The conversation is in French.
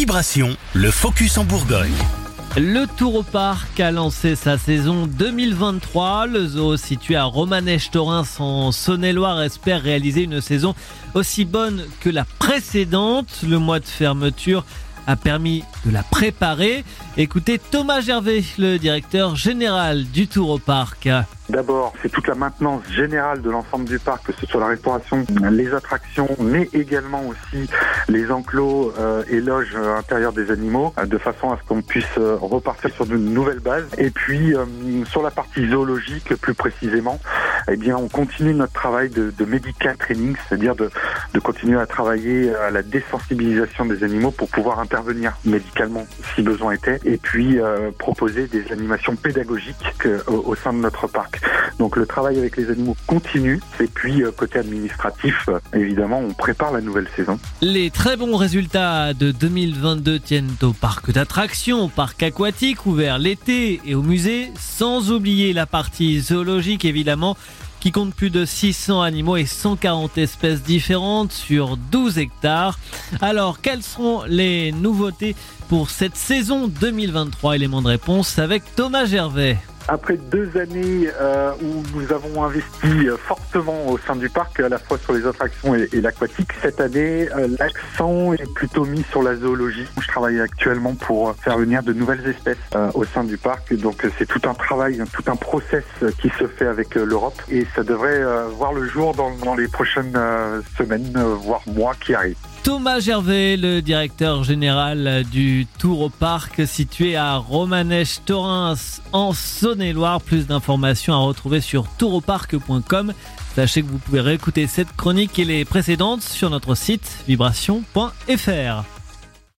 Vibration, le focus en Bourgogne. Le Tour au Parc a lancé sa saison 2023. Le zoo situé à Romanèche-Torins en Saône-et-Loire espère réaliser une saison aussi bonne que la précédente. Le mois de fermeture a permis de la préparer. Écoutez Thomas Gervais, le directeur général du Tour au Parc. D'abord, c'est toute la maintenance générale de l'ensemble du parc, que ce soit la restauration, les attractions, mais également aussi les enclos euh, et loges intérieures des animaux, euh, de façon à ce qu'on puisse euh, repartir sur de nouvelles bases. Et puis, sur la partie zoologique, plus précisément, eh bien, on continue notre travail de, de medical training, c'est-à-dire de, de continuer à travailler à la désensibilisation des animaux pour pouvoir intervenir médicalement si besoin était, et puis proposer des animations pédagogiques au sein de notre parc. Donc le travail avec les animaux continue. Et puis euh, côté administratif, euh, évidemment, on prépare la nouvelle saison. Les très bons résultats de 2022 tiennent au parc d'attractions, au parc aquatique ouvert l'été et au musée, sans oublier la partie zoologique évidemment qui compte plus de 600 animaux et 140 espèces différentes sur 12 hectares. Alors, quelles seront les nouveautés pour cette saison 2023 Élément de réponse avec Thomas Gervais. Après deux années euh, où nous avons investi euh, fortement au sein du parc, à la fois sur les attractions et, l'aquatique, cette année, euh, l'accent est plutôt mis sur la zoologie. Je travaille actuellement pour faire venir de nouvelles espèces au sein du parc. Donc c'est tout un travail, tout un process qui se fait avec l'Europe et ça devrait voir le jour dans, dans les prochaines semaines, voire mois qui arrivent. Thomas Gervais, le directeur général du Tour au Parc situé à Romanèche-Torins en Saône-et-Loire. Plus d'informations à retrouver sur touroparc.com. Sachez que vous pouvez réécouter cette chronique et les précédentes sur notre site vibration.fr.